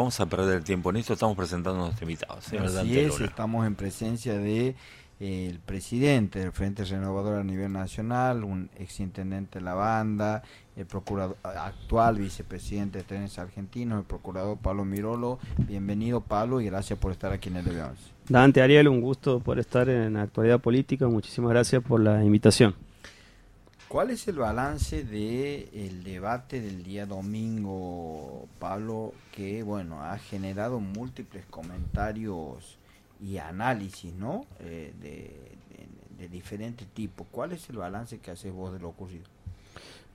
vamos a perder el tiempo en esto, estamos presentando a nuestro invitado. Así es, estamos en presencia de eh, el presidente del Frente Renovador a nivel nacional, un exintendente de la banda, el procurador actual vicepresidente de Trenes Argentinos, el procurador Pablo Mirolo. Bienvenido Pablo y gracias por estar aquí en el evento. Dante Ariel, un gusto por estar en la actualidad política. Muchísimas gracias por la invitación. ¿Cuál es el balance del el debate del día domingo, Pablo, que bueno ha generado múltiples comentarios y análisis, ¿no? Eh, de, diferentes tipos. ¿Cuál es el balance que haces vos de lo ocurrido?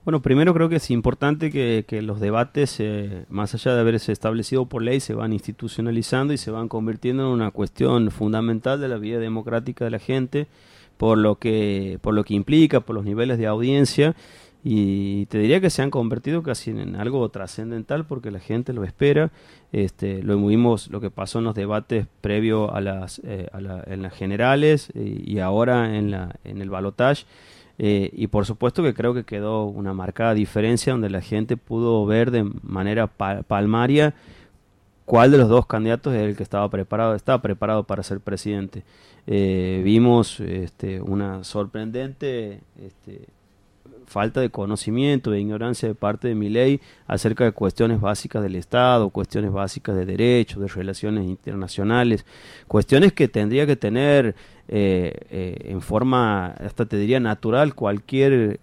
Bueno, primero creo que es importante que, los debates, eh, más allá de haberse establecido por ley, se van institucionalizando y se van convirtiendo en una cuestión fundamental de la vida democrática de la gente por lo que, por lo que implica, por los niveles de audiencia y te diría que se han convertido casi en algo trascendental porque la gente lo espera. Este, lo vimos lo que pasó en los debates previo a las, eh, en las generales eh, y ahora en, la, en el balotage. Eh, y por supuesto que creo que quedó una marcada diferencia donde la gente pudo ver de manera palmaria cuál de los dos candidatos es el que estaba preparado, estaba preparado para ser presidente. Eh, vimos este, una sorprendente este, falta de conocimiento, de ignorancia de parte de mi ley acerca de cuestiones básicas del Estado, cuestiones básicas de derechos, de relaciones internacionales, cuestiones que tendría que tener eh, eh, en forma, hasta te diría, natural cualquier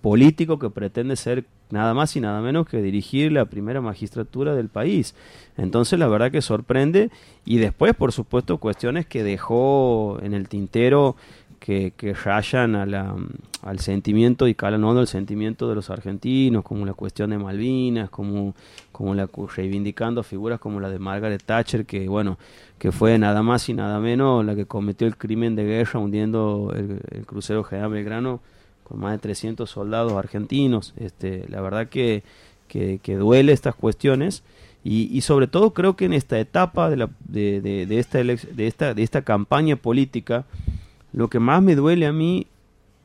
político que pretende ser nada más y nada menos que dirigir la primera magistratura del país. Entonces la verdad que sorprende y después por supuesto cuestiones que dejó en el tintero que, que rayan a la, al sentimiento y calan el sentimiento de los argentinos, como la cuestión de Malvinas, como, como la reivindicando figuras como la de Margaret Thatcher, que bueno, que fue nada más y nada menos la que cometió el crimen de guerra hundiendo el, el crucero General Belgrano más de 300 soldados argentinos. Este, la verdad que, que, duele estas cuestiones y, sobre todo creo que en esta etapa de, la, de, de, esta, de, esta, de esta campaña política, lo que más me duele a mí,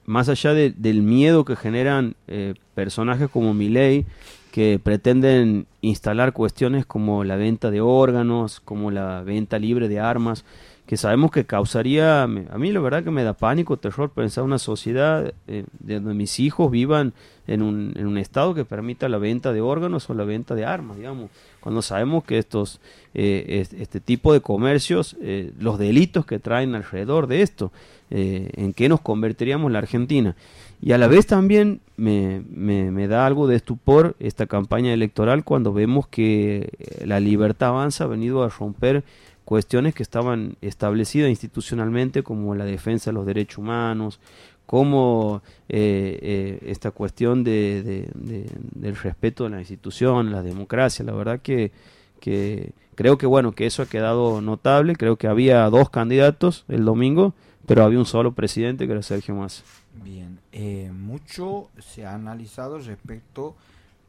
más allá del miedo que generan eh, personajes como Milei, que pretenden instalar cuestiones como la venta de órganos, como la venta libre de armas, que sabemos que causaría, a mí la verdad que me da pánico, terror pensar una sociedad eh, donde mis hijos vivan en un, en un estado que permita la venta de órganos o la venta de armas, digamos, cuando sabemos que estos, eh, este, tipo de comercios, eh, los delitos que traen alrededor de esto, en qué nos convertiríamos la Argentina. Y a la vez también me, me, me, da algo de estupor esta campaña electoral cuando vemos que la libertad avanza ha venido a romper cuestiones que estaban establecidas institucionalmente como la defensa de los derechos humanos, como eh, eh, esta cuestión de, del respeto de la institución, la democracia. La verdad que, que creo que bueno que eso ha quedado notable. Creo que había dos candidatos el domingo, pero había un solo presidente que era Sergio Massa. Bien, eh, mucho se ha analizado respecto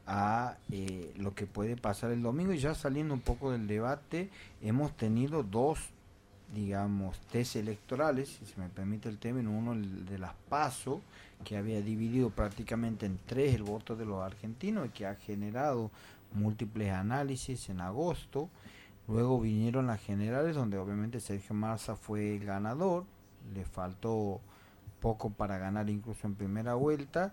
a eh, lo que puede pasar el domingo. Y ya saliendo un poco del debate hemos tenido dos digamos test electorales si se me permite el término. Uno el de las PASO que había dividido prácticamente en tres el voto de los argentinos y que ha generado múltiples análisis en agosto. Luego vinieron las generales donde obviamente Sergio Massa fue el ganador. Le faltó poco para ganar incluso en primera vuelta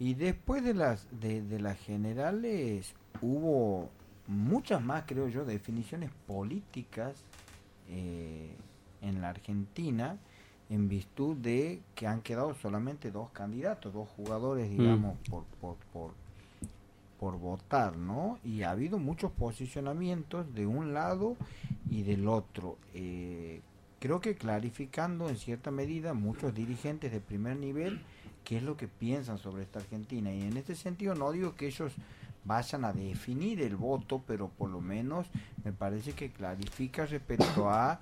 y después de las, de, las generales hubo muchas más, creo yo, definiciones políticas eh, en la Argentina en virtud de que han quedado solamente dos candidatos, dos jugadores, mm. digamos, por, por, por, por votar, ¿no? Y ha habido muchos posicionamientos de un lado y del otro. Eh, creo que clarificando en cierta medida muchos dirigentes de primer nivel qué es lo que piensan sobre esta Argentina. Y en este sentido no digo que ellos vayan a definir el voto, pero por lo menos me parece que clarifica respecto a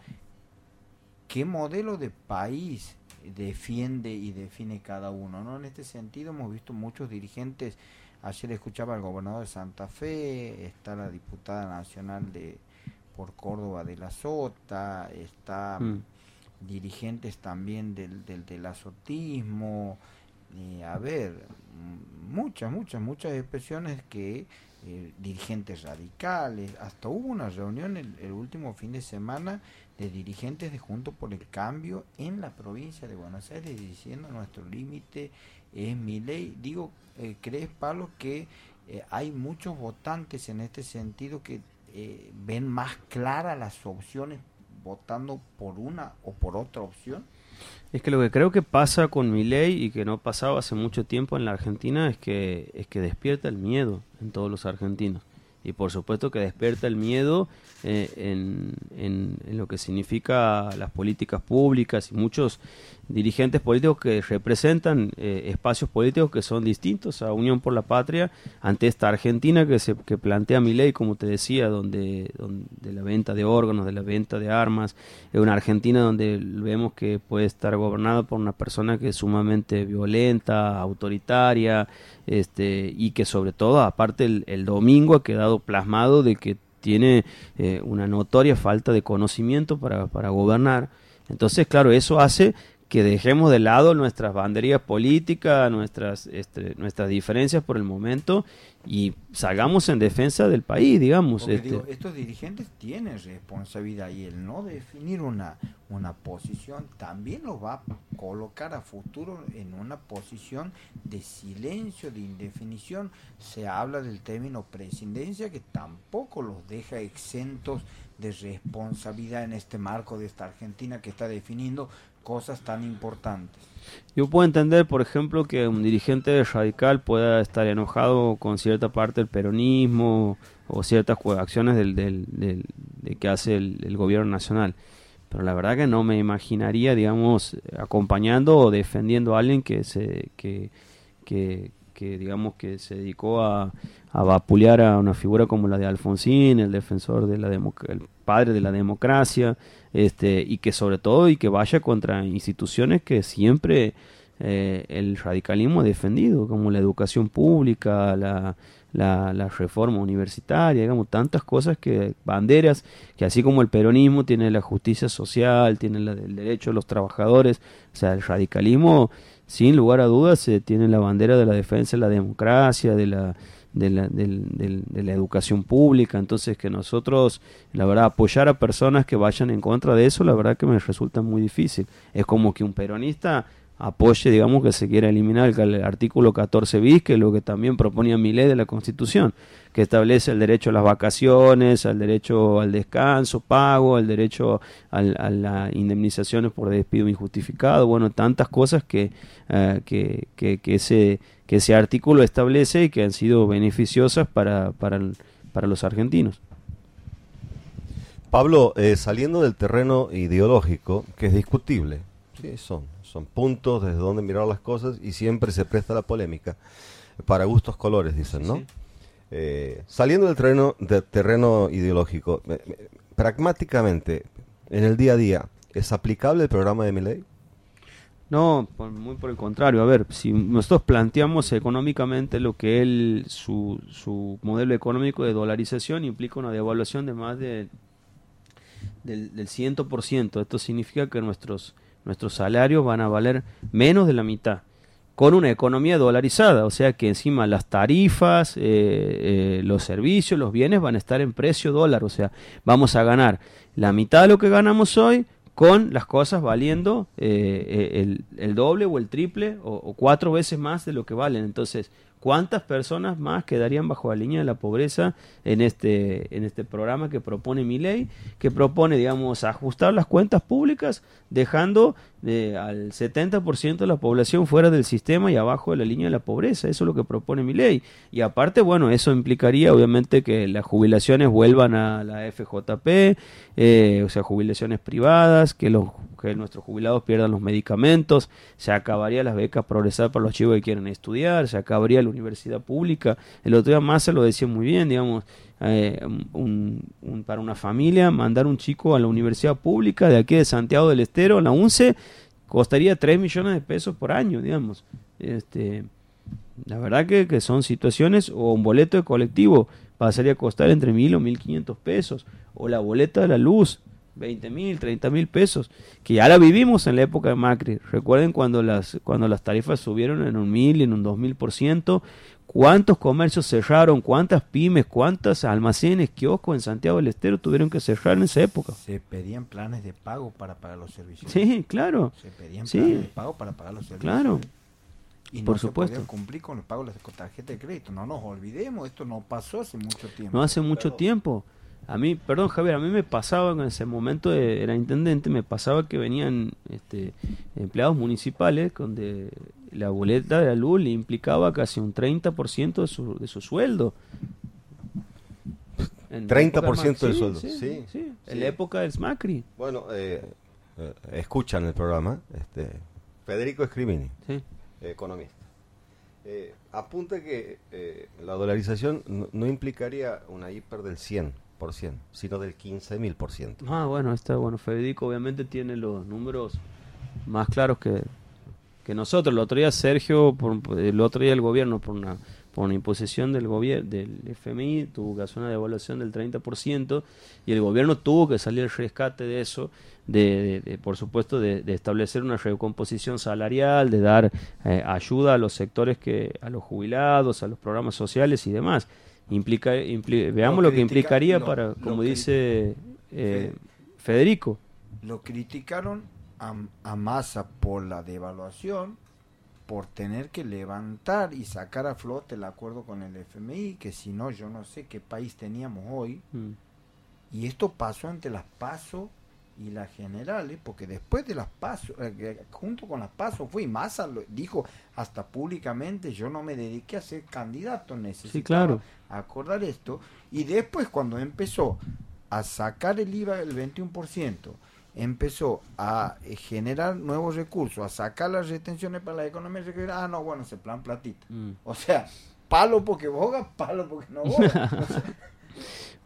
qué modelo de país defiende y define cada uno. ¿no? En este sentido hemos visto muchos dirigentes, ayer escuchaba al gobernador de Santa Fe, está la diputada nacional de por Córdoba de la Sota, está mm. dirigentes también del, del, del azotismo, a ver, muchas, muchas, muchas expresiones que eh, dirigentes radicales, hasta hubo una reunión el, el, último fin de semana de dirigentes de Junto por el Cambio en la provincia de Buenos Aires diciendo nuestro límite es mi ley. Digo, eh, ¿crees, Pablo, que eh, hay muchos votantes en este sentido que eh, ven más claras las opciones votando por una o por otra opción? Es que lo que creo que pasa con mi ley y que no pasaba hace mucho tiempo en la Argentina es que es que despierta el miedo en todos los argentinos. Y por supuesto que despierta el miedo eh, en, en, lo que significa las políticas públicas y muchos dirigentes políticos que representan eh, espacios políticos que son distintos a Unión por la Patria ante esta Argentina que se que plantea mi ley, como te decía, donde, donde la venta de órganos, de la venta de armas, es una Argentina donde vemos que puede estar gobernada por una persona que es sumamente violenta, autoritaria, este, y que sobre todo, aparte el, el domingo ha quedado plasmado de que tiene eh, una notoria falta de conocimiento para, para gobernar. Entonces, claro, eso hace que dejemos de lado nuestras banderías políticas, nuestras, este, nuestras diferencias por el momento y salgamos en defensa del país, digamos. Este. estos dirigentes tienen responsabilidad y el no definir una, una posición también los va a colocar a futuro en una posición de silencio, de indefinición. Se habla del término presidencia que tampoco los deja exentos de responsabilidad en este marco de esta Argentina que está definiendo cosas tan importantes. Yo puedo entender, por ejemplo, que un dirigente radical pueda estar enojado con cierta parte del peronismo o ciertas acciones del, del, de que hace el, gobierno nacional. Pero la verdad que no me imaginaría, digamos, acompañando o defendiendo a alguien que se que, que, que digamos que se dedicó a, a vapulear a una figura como la de Alfonsín, el defensor de la el padre de la democracia, este, y que sobre todo y que vaya contra instituciones que siempre eh, el radicalismo ha defendido, como la educación pública, la, la, reforma universitaria, digamos, tantas cosas que, banderas, que así como el peronismo tiene la justicia social, tiene la, el derecho de los trabajadores, o sea, el radicalismo, sin lugar a dudas, eh, tiene la bandera de la defensa de la democracia, de la, de la, de la educación pública, entonces que nosotros, la verdad, apoyar a personas que vayan en contra de eso, la verdad que me resulta muy difícil. Es como que un peronista apoye, digamos, que se quiera eliminar el, artículo 14 bis, que es lo que también proponía mi ley de la Constitución, que establece el derecho a las vacaciones, al derecho al descanso, pago, al derecho a las indemnizaciones por despido injustificado, bueno, tantas cosas que, eh, que, que, que ese que ese artículo establece y que han sido beneficiosas para, para, para los argentinos. Pablo, eh, saliendo del terreno ideológico, que es discutible, sí, son, son puntos desde donde mirar las cosas y siempre se presta la polémica, para gustos colores, dicen, ¿no? Eh, saliendo del terreno, del terreno ideológico, eh, pragmáticamente, en el día a día, ¿es aplicable el programa de mi ley? No, muy por el contrario. A ver, si nosotros planteamos económicamente lo que él, su, su modelo económico de dolarización implica una devaluación de más de, del, del 100%. Esto significa que nuestros, nuestros salarios van a valer menos de la mitad con una economía dolarizada, o sea que encima las tarifas, eh, eh, los servicios, los bienes van a estar en precio dólar, o sea, vamos a ganar la mitad de lo que ganamos hoy con las cosas valiendo eh, el, el, doble o el triple o, o, cuatro veces más de lo que valen. Entonces, ¿cuántas personas más quedarían bajo la línea de la pobreza en este, en este programa que propone mi ley? Que propone, digamos, ajustar las cuentas públicas dejando de, al 70% de la población fuera del sistema y abajo de la línea de la pobreza. Eso es lo que propone mi ley. Y aparte, bueno, eso implicaría obviamente que las jubilaciones vuelvan a la FJP, eh, o sea, jubilaciones privadas, que nuestros jubilados pierdan los medicamentos, se acabaría las becas progresar para los chicos que quieren estudiar, se acabaría la universidad pública. El otro día más se lo decía muy bien, digamos, eh, un, para una familia mandar un chico a la universidad pública de aquí de Santiago del Estero, la UNCE, costaría 3 millones de pesos por año, digamos. Este, la verdad que, que son situaciones, o un boleto de colectivo pasaría a costar entre mil o mil quinientos pesos, o la boleta de la luz, 20 mil, 30 mil pesos, que ya la vivimos en la época de Macri. Recuerden cuando las, cuando las tarifas subieron en un mil, en un dos mil por ciento, ¿Cuántos comercios cerraron? ¿Cuántas pymes? ¿Cuántos almacenes, kioscos en Santiago del Estero tuvieron que cerrar en esa época? Se pedían planes de pago para pagar los servicios. Sí, claro. Se pedían Sí. planes de pago para pagar los servicios. Claro. Y no Por se supuesto. podía cumplir con los pagos de la tarjeta de crédito. No nos olvidemos, esto no pasó hace mucho tiempo. No hace mucho tiempo. A mí, perdón Javier, a mí me pasaba en ese momento eh, era intendente, me pasaba que venían este, empleados municipales donde la boleta de la luz le implicaba casi un 30% de su, de su sueldo. En la 30% época del sueldo, Sí, sí, sí, en la época del Macri. Bueno, eh, eh, escuchan el programa. Este, Federico Escrimini, Sí. economista. Eh, apunta que eh, la dolarización no, no implicaría una hiper del 100%, sino del 15.000%. Ah, bueno, está bueno. Federico obviamente tiene los números más claros que, que nosotros. El otro día Sergio, por, el otro día el gobierno, por una, por una imposición del gobierno del FMI, tuvo que hacer una devaluación del 30% y el gobierno tuvo que salir al rescate de eso, de, de- por supuesto, de, de establecer una recomposición salarial, de dar eh, ayuda a los sectores que, a los jubilados, a los programas sociales y demás. Implica, impli- veamos lo, que implicaría para, como dice eh, Federico. Lo criticaron a, a Massa por la devaluación, por tener que levantar y sacar a flote el acuerdo con el FMI, que si no, yo no sé qué país teníamos hoy. Mm. Y esto pasó entre las PASO y las generales, porque después de las PASO, eh, junto con las PASO fue, y Massa lo dijo hasta públicamente, yo no me dediqué a ser candidato, necesitaba claro. acordar esto. Y después cuando empezó a sacar el IVA del 21%, empezó a eh, generar nuevos recursos, a sacar las retenciones para la economía ah, no, bueno, ese plan platita. Mm. O sea, palo porque boga, palo porque no boga. O sea,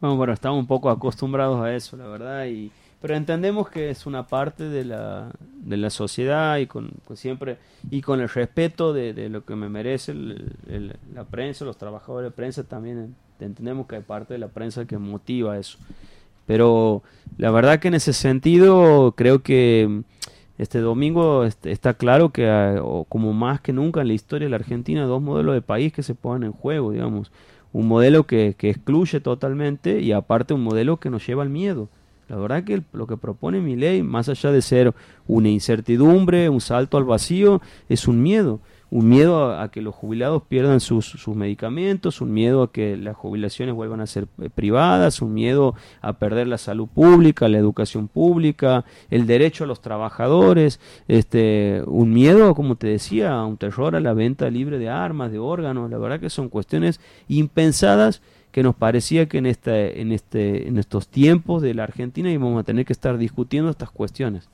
Bueno, bueno, estamos un poco acostumbrados a eso, la verdad, y pero entendemos que es una parte de la, de la sociedad y con, con siempre y con el respeto de, de lo que me merece la prensa, los trabajadores de prensa también entendemos que hay parte de la prensa que motiva eso. Pero la verdad que en ese sentido creo que este domingo est- está claro que o como más que nunca en la historia de la Argentina, dos modelos de país que se ponen en juego, digamos. Un modelo que, que excluye totalmente y aparte un modelo que nos lleva al miedo. La verdad que lo que propone mi ley, más allá de ser una incertidumbre, un salto al vacío, es un miedo. Un miedo a, a que los jubilados pierdan sus, sus medicamentos, un miedo a que las jubilaciones vuelvan a ser eh, privadas, un miedo a perder la salud pública, la educación pública, el derecho a los trabajadores, este, un miedo, como te decía, a un terror a la venta libre de armas, de órganos. La verdad que son cuestiones impensadas que nos parecía que en esta, en este, en estos tiempos de la Argentina íbamos a tener que estar discutiendo estas cuestiones.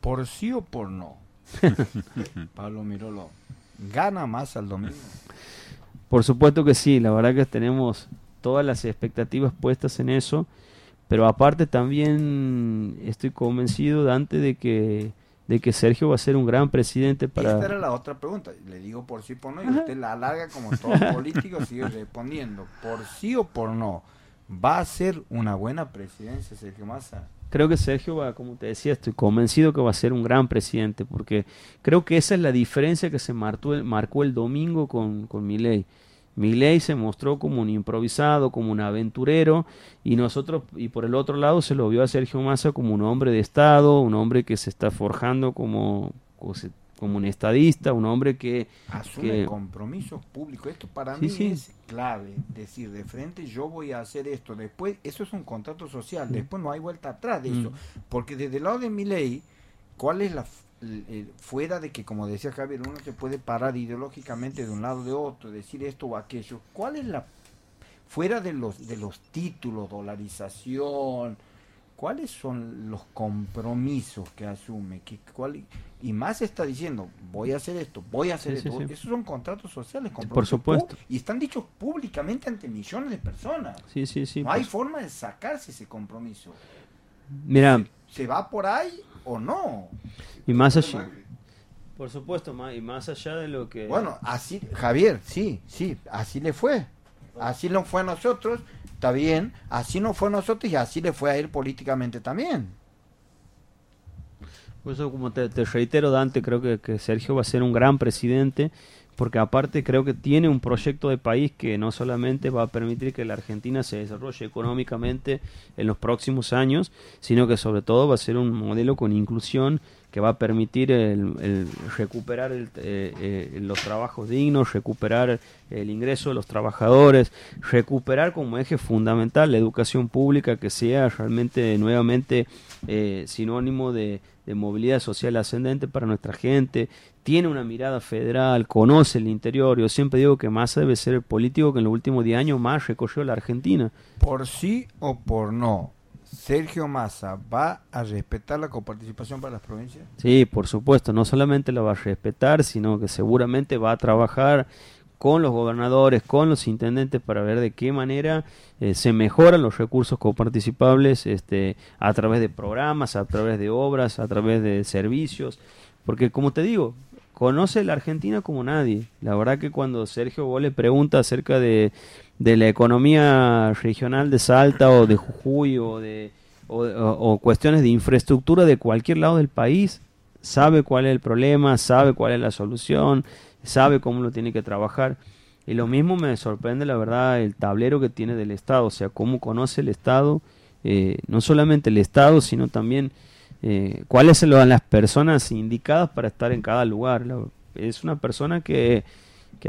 por sí o por no. Pablo Mirolo, gana más al domingo. Por supuesto que sí, la verdad que tenemos todas las expectativas puestas en eso, pero aparte también estoy convencido, Dante, de que, de que Sergio va a ser un gran presidente Esta era para... la otra pregunta. Le digo por sí o por no, y Ajá. usted la alarga como todo político, sigue respondiendo. Por sí o por no, ¿va a ser una buena presidencia Sergio Massa? Creo que Sergio va, como te decía, estoy convencido que va a ser un gran presidente, porque creo que esa es la diferencia que se marcó el, marcó el domingo con, con Milei. Milei se mostró como un improvisado, como un aventurero, y nosotros, y por el otro lado se lo vio a Sergio Massa como un hombre de Estado, un hombre que se está forjando como, como un estadista, un hombre que Asume Que- compromisos públicos. Esto para Sí, mí sí. es clave. Decir de frente, yo voy a hacer esto. Después, eso es un contrato social. Después no hay vuelta atrás de eso. Mm. Porque desde el lado de mi ley, ¿cuál es la. El- fuera de que, como decía Javier, uno se puede parar ideológicamente de un lado o de otro, decir esto o aquello. ¿Cuál es la. Fuera de los, de los títulos, dolarización, ¿cuáles son los compromisos que asume? ¿Qué, cuál, y más está diciendo, voy a hacer esto, voy a hacer Sí, esto. sí. Esos son contratos sociales, Por compromisos supuesto. pu- Y están dichos públicamente ante millones de personas. sí, sí, sí. no hay forma de sacarse ese compromiso. mira, ¿Se va por ahí o no? y más allá, por supuesto, y más allá de lo que... Bueno, así, Javier, sí, sí, así le fue. Así lo fue a nosotros, está bien. Así no fue a nosotros y así le fue a él políticamente también. Por eso, como te, te reitero, Dante, creo que, que Sergio va a ser un gran presidente, porque aparte creo que tiene un proyecto de país que no solamente va a permitir que la Argentina se desarrolle económicamente en los próximos años, sino que sobre todo va a ser un modelo con inclusión que va a permitir el, recuperar eh, eh, los trabajos dignos, recuperar el ingreso de los trabajadores, recuperar como eje fundamental la educación pública que sea realmente nuevamente eh, sinónimo de, movilidad social ascendente para nuestra gente, tiene una mirada federal, conoce el interior. Yo siempre digo que Massa debe ser el político que en los últimos 10 años más recorrió la Argentina. ¿Por sí o por no? Sergio Massa va a respetar la coparticipación para las provincias? Sí, por supuesto, no solamente la va a respetar, sino que seguramente va a trabajar con los gobernadores, con los intendentes para ver de qué manera eh, se mejoran los recursos coparticipables este, a través de programas, a través de obras, a través de servicios, porque como te digo, conoce la Argentina como nadie. La verdad que cuando Sergio vos le pregunta acerca de de la economía regional de Salta o de Jujuy o de o, cuestiones de infraestructura de cualquier lado del país, sabe cuál es el problema, sabe cuál es la solución, sabe cómo lo tiene que trabajar. Y lo mismo me sorprende, la verdad, el tablero que tiene del Estado, o sea, cómo conoce el Estado, eh, no solamente el Estado, sino también eh, cuáles son las personas indicadas para estar en cada lugar. Es una persona que,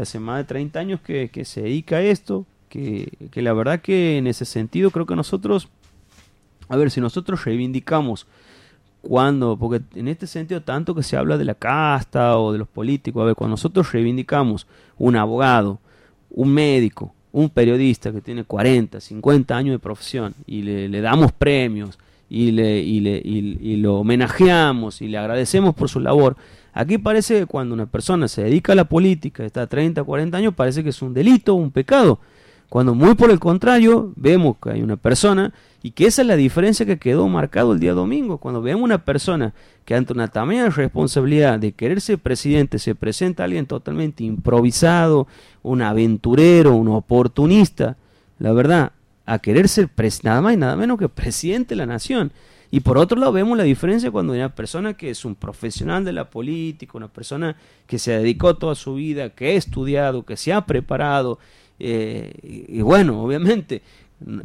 hace más de 30 años que, que se dedica a esto, que, la verdad que en ese sentido creo que nosotros, a ver, si nosotros reivindicamos cuando, porque en este sentido tanto que se habla de la casta o de los políticos, a ver, cuando nosotros reivindicamos un abogado, un médico, un periodista que tiene 40, 50 años de profesión y le, damos premios y, le, y, le, y, lo homenajeamos y le agradecemos por su labor, aquí parece que cuando una persona se dedica a la política, está 30, 40 años, parece que es un delito, un pecado. Cuando muy por el contrario, vemos que hay una persona y que esa es la diferencia que quedó marcado el día domingo. Cuando vemos una persona que ante una tamaña responsabilidad de querer ser presidente se presenta alguien totalmente improvisado, un aventurero, un oportunista, la verdad, a querer ser nada más y nada menos que presidente de la nación. Y por otro lado vemos la diferencia cuando una persona que es un profesional de la política, una persona que se dedicó toda su vida, que ha estudiado, que se ha preparado, eh, y, bueno, obviamente,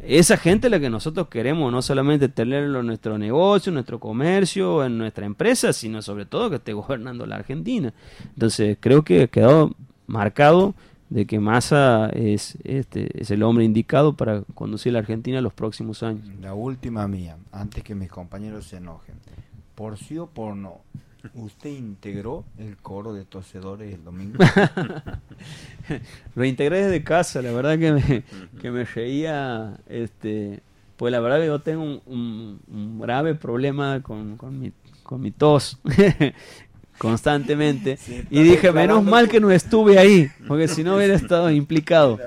esa gente es la que nosotros queremos, no solamente tenerlo en nuestro negocio, en nuestro comercio, en nuestra empresa, sino sobre todo que esté gobernando la Argentina. Entonces, creo que quedó marcado de que Massa es, este, es el hombre indicado para conducir la Argentina los próximos años. La última mía, antes que mis compañeros se enojen. Por sí o por no, ¿Usted integró el coro de tosedores el domingo? Lo integré desde casa, la verdad que me, que me reía, este, pues la verdad que yo tengo un, grave problema con, con, mi, con mi tos constantemente y dije, menos mal que no estuve ahí, porque si no hubiera estado implicado,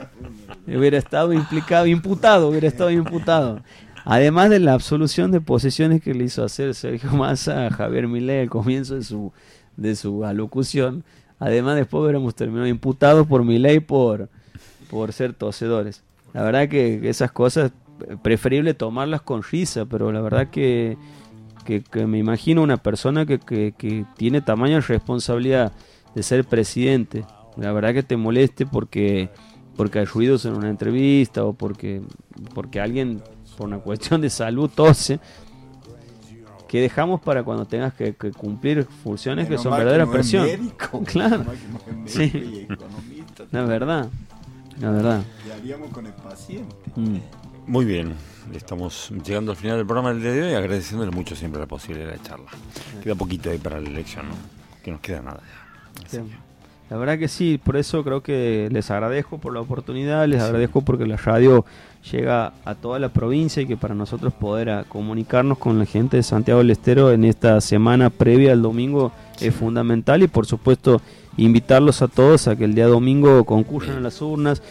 hubiera estado implicado, imputado, hubiera estado imputado. Además de la absolución de posesiones que le hizo hacer Sergio Massa a Javier Milei al comienzo de su, de su alocución, además después hubiéramos terminado imputados por Milei por, por ser tosedores. La verdad que esas cosas, preferible tomarlas con risa, pero la verdad que, que, me imagino una persona que, que, que tiene tamaño de responsabilidad de ser presidente, la verdad que te moleste porque porque hay ruidos en una entrevista o porque porque alguien por una cuestión de salud tose, que dejamos para cuando tengas que, cumplir funciones que son verdadera presión. claro. sí. La verdad. La verdad. con el paciente. Mm. Muy bien. Estamos llegando al final del programa del día de hoy, agradeciéndole mucho siempre la posibilidad de la charla. Queda poquito ahí para la elección, ¿no? Que nos queda nada ya. La verdad que sí, por eso creo que les agradezco por la oportunidad, les agradezco porque la radio llega a toda la provincia y que para nosotros poder comunicarnos con la gente de Santiago del Estero en esta semana previa al domingo es fundamental y por supuesto invitarlos a todos a que el día domingo concurran a las urnas,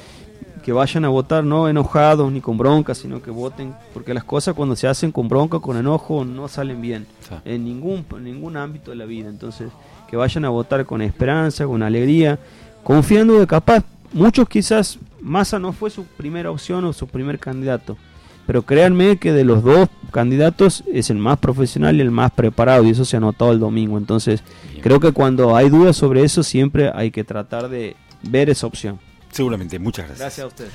que vayan a votar no enojados ni con bronca, sino que voten, porque las cosas cuando se hacen con bronca, con enojo, no salen bien en ningún, en ningún ámbito de la vida. Entonces, que vayan a votar con esperanza, con alegría, confiando de capaz, muchos quizás Massa no fue su primera opción o su primer candidato, pero créanme que de los dos candidatos es el más profesional y el más preparado y eso se ha notado el domingo. Entonces, creo que cuando hay dudas sobre eso siempre hay que tratar de ver esa opción. Seguramente, muchas gracias. Gracias a ustedes.